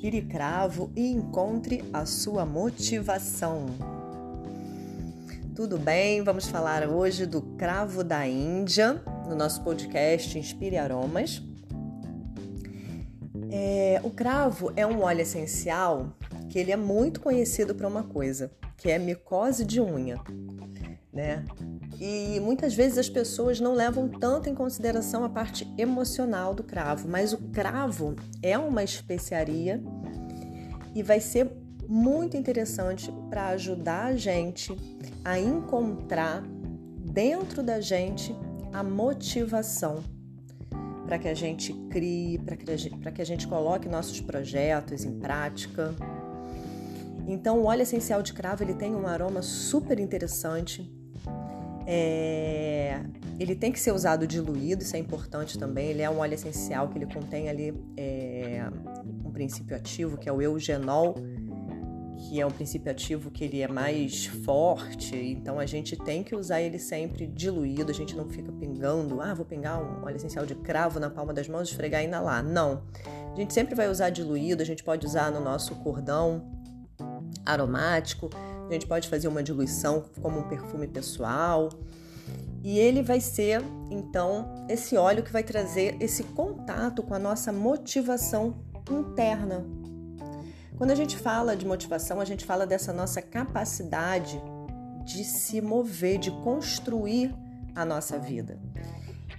respire cravo e encontre a sua motivação. Tudo bem? Vamos falar hoje do cravo da Índia no nosso podcast Inspire Aromas. É, o cravo é um óleo essencial que ele é muito conhecido por uma coisa, que é micose de unha, né? E muitas vezes as pessoas não levam tanto em consideração a parte emocional do cravo, mas o cravo é uma especiaria e vai ser muito interessante para ajudar a gente a encontrar dentro da gente a motivação para que a gente crie, para que, que a gente coloque nossos projetos em prática. Então, o óleo essencial de cravo ele tem um aroma super interessante. É... Ele tem que ser usado diluído, isso é importante também. Ele é um óleo essencial que ele contém ali é... um princípio ativo que é o eugenol, que é um princípio ativo que ele é mais forte, então a gente tem que usar ele sempre diluído, a gente não fica pingando, ah, vou pingar um óleo essencial de cravo na palma das mãos, esfregar e inalar. Não. A gente sempre vai usar diluído, a gente pode usar no nosso cordão aromático, a gente pode fazer uma diluição como um perfume pessoal. E ele vai ser, então, esse óleo que vai trazer esse contato com a nossa motivação interna, quando a gente fala de motivação, a gente fala dessa nossa capacidade de se mover, de construir a nossa vida.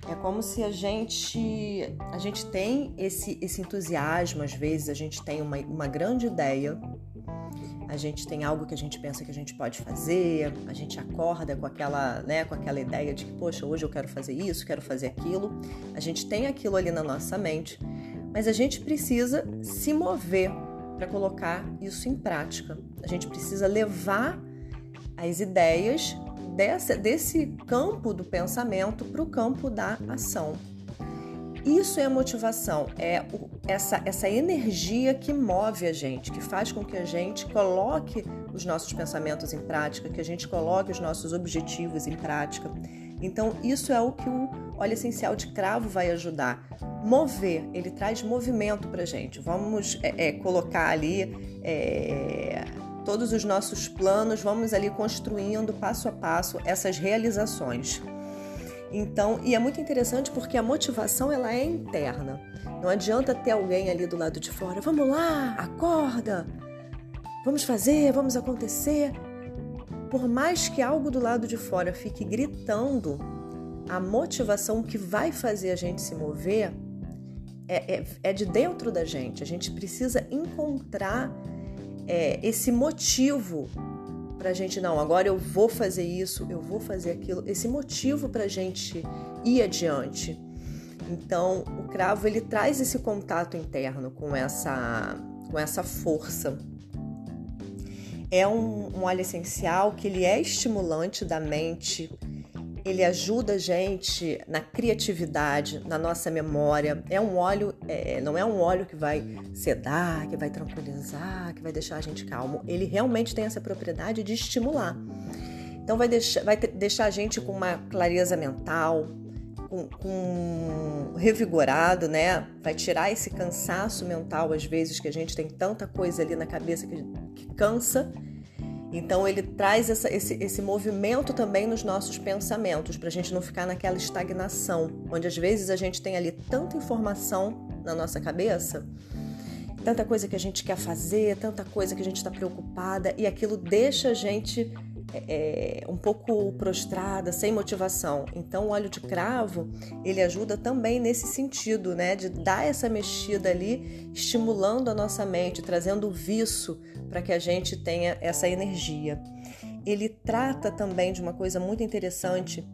É como se a gente a gente tem esse, esse entusiasmo, às vezes a gente tem uma, uma grande ideia, a gente tem algo que a gente pensa que a gente pode fazer, a gente acorda com aquela, né, com aquela ideia de que, poxa, hoje eu quero fazer isso, quero fazer aquilo. A gente tem aquilo ali na nossa mente, mas a gente precisa se mover para colocar isso em prática. A gente precisa levar as ideias dessa, desse campo do pensamento para o campo da ação. Isso é motivação, é essa, essa energia que move a gente, que faz com que a gente coloque os nossos pensamentos em prática, que a gente coloque os nossos objetivos em prática. Então, isso é o que o óleo essencial de cravo vai ajudar. Mover, ele traz movimento para gente. Vamos é, é, colocar ali é, todos os nossos planos, vamos ali construindo passo a passo essas realizações. Então, e é muito interessante porque a motivação ela é interna. Não adianta ter alguém ali do lado de fora. Vamos lá, acorda. Vamos fazer, vamos acontecer. Por mais que algo do lado de fora fique gritando a motivação que vai fazer a gente se mover é, é, é de dentro da gente. A gente precisa encontrar é, esse motivo para a gente, não, agora eu vou fazer isso, eu vou fazer aquilo, esse motivo para a gente ir adiante. Então, o cravo ele traz esse contato interno com essa, com essa força. É um, um óleo essencial que ele é estimulante da mente, ele ajuda a gente na criatividade, na nossa memória. É um óleo, é, não é um óleo que vai sedar, que vai tranquilizar, que vai deixar a gente calmo. Ele realmente tem essa propriedade de estimular. Então vai deixar, vai deixar a gente com uma clareza mental, com, com revigorado, né? Vai tirar esse cansaço mental às vezes que a gente tem tanta coisa ali na cabeça que, que cansa então ele traz essa, esse, esse movimento também nos nossos pensamentos, para a gente não ficar naquela estagnação, onde às vezes a gente tem ali tanta informação na nossa cabeça, tanta coisa que a gente quer fazer, tanta coisa que a gente está preocupada, e aquilo deixa a gente é, um pouco prostrada, sem motivação. Então, o óleo de cravo ele ajuda também nesse sentido, né, de dar essa mexida ali, estimulando a nossa mente, trazendo o viço para que a gente tenha essa energia. Ele trata também de uma coisa muito interessante,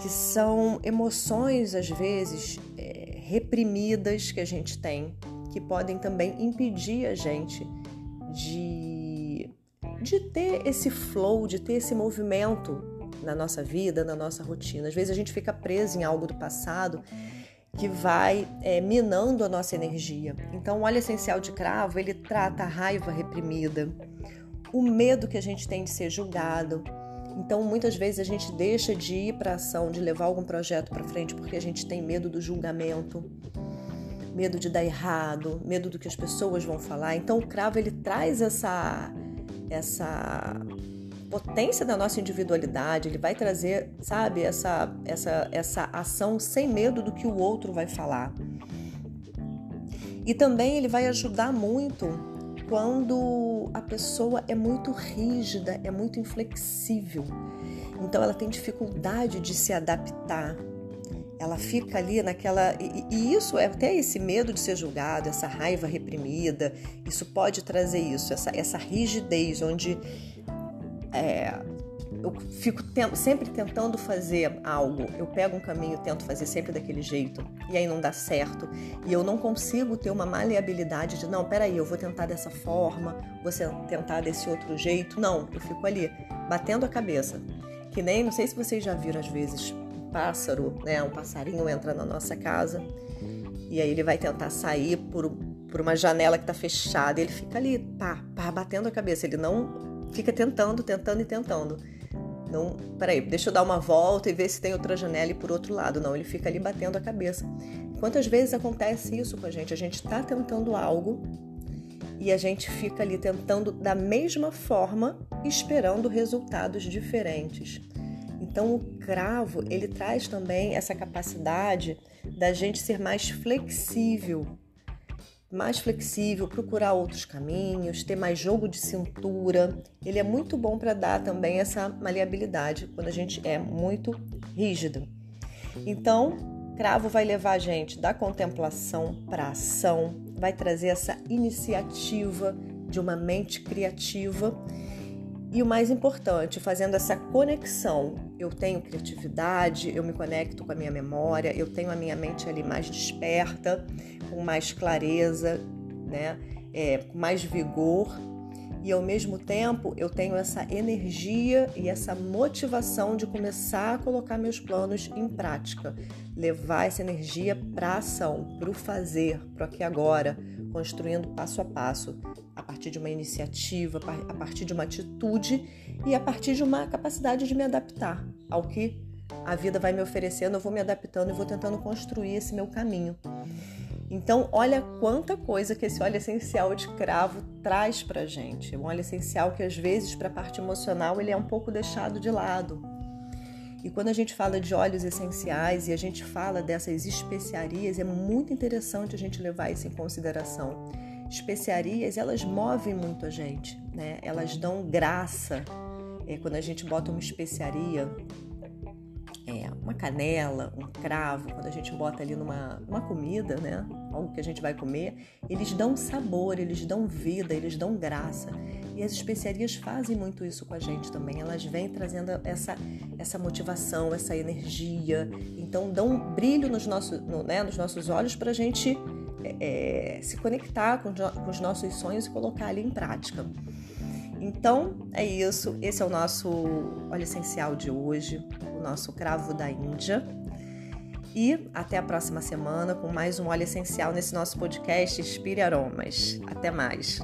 que são emoções às vezes é, reprimidas que a gente tem, que podem também impedir a gente de de ter esse flow, de ter esse movimento na nossa vida, na nossa rotina. Às vezes a gente fica preso em algo do passado que vai é, minando a nossa energia. Então, o óleo essencial de cravo ele trata a raiva reprimida, o medo que a gente tem de ser julgado. Então, muitas vezes a gente deixa de ir para ação, de levar algum projeto para frente porque a gente tem medo do julgamento medo de dar errado, medo do que as pessoas vão falar. Então o cravo ele traz essa essa potência da nossa individualidade, ele vai trazer, sabe, essa essa essa ação sem medo do que o outro vai falar. E também ele vai ajudar muito quando a pessoa é muito rígida, é muito inflexível. Então ela tem dificuldade de se adaptar. Ela fica ali naquela. E, e, isso é até esse medo de ser julgado, essa raiva reprimida, isso pode trazer isso, essa, essa rigidez, onde é, eu fico sempre tentando fazer algo, eu pego um caminho tento fazer sempre daquele jeito, e aí não dá certo, e eu não consigo ter uma maleabilidade de, não, peraí, eu vou tentar dessa forma, vou tentar desse outro jeito. Não, eu fico ali, batendo a cabeça. Que nem, não sei se vocês já viram às vezes, pássaro, né? Um passarinho entra na nossa casa e aí ele vai tentar sair por, por uma janela que está fechada, ele fica ali, pá, pá, batendo a cabeça. Ele não fica tentando, tentando e tentando. Não, peraí, deixa eu dar uma volta e ver se tem outra janela e por outro lado. Não, ele fica ali batendo a cabeça. Quantas vezes acontece isso com a gente? A gente está tentando algo e a gente fica ali tentando da mesma forma, esperando resultados diferentes. Então o cravo, ele traz também essa capacidade da gente ser mais flexível mais flexível, procurar outros caminhos, ter mais jogo de cintura. Ele é muito bom para dar também essa maleabilidade quando a gente é muito rígido. Então, cravo vai levar a gente da contemplação para ação, vai trazer essa iniciativa de uma mente criativa. E o mais importante, fazendo essa conexão, eu tenho criatividade, eu me conecto com a minha memória, eu tenho a minha mente ali mais desperta, com mais clareza, né? É, com mais vigor. E ao mesmo tempo eu tenho essa energia e essa motivação de começar a colocar meus planos em prática, levar essa energia para ação, para o fazer, para aqui agora, construindo passo a passo, partir de uma iniciativa, a partir de uma atitude e a partir de uma capacidade de me adaptar ao que a vida vai me oferecendo, eu vou me adaptando e vou tentando construir esse meu caminho. Então, olha quanta coisa que esse óleo essencial de cravo traz pra gente. Um óleo essencial que às vezes para a parte emocional ele é um pouco deixado de lado. E quando a gente fala de óleos essenciais e a gente fala dessas especiarias, é muito interessante a gente levar isso em consideração. Especiarias, elas movem muito a gente, né? Elas dão graça. É, quando a gente bota uma especiaria, é, uma canela, um cravo, quando a gente bota ali numa, numa comida, né? Algo que a gente vai comer, eles dão sabor, eles dão vida, eles dão graça. E as especiarias fazem muito isso com a gente também. Elas vêm trazendo essa, essa motivação, essa energia. Então dão um brilho nos nossos, no, né, nos nossos olhos para a gente é, se conectar com, com os nossos sonhos e colocar ali em prática. Então é isso. Esse é o nosso óleo essencial de hoje o nosso cravo da Índia. E até a próxima semana com mais um óleo essencial nesse nosso podcast Inspire Aromas. Até mais!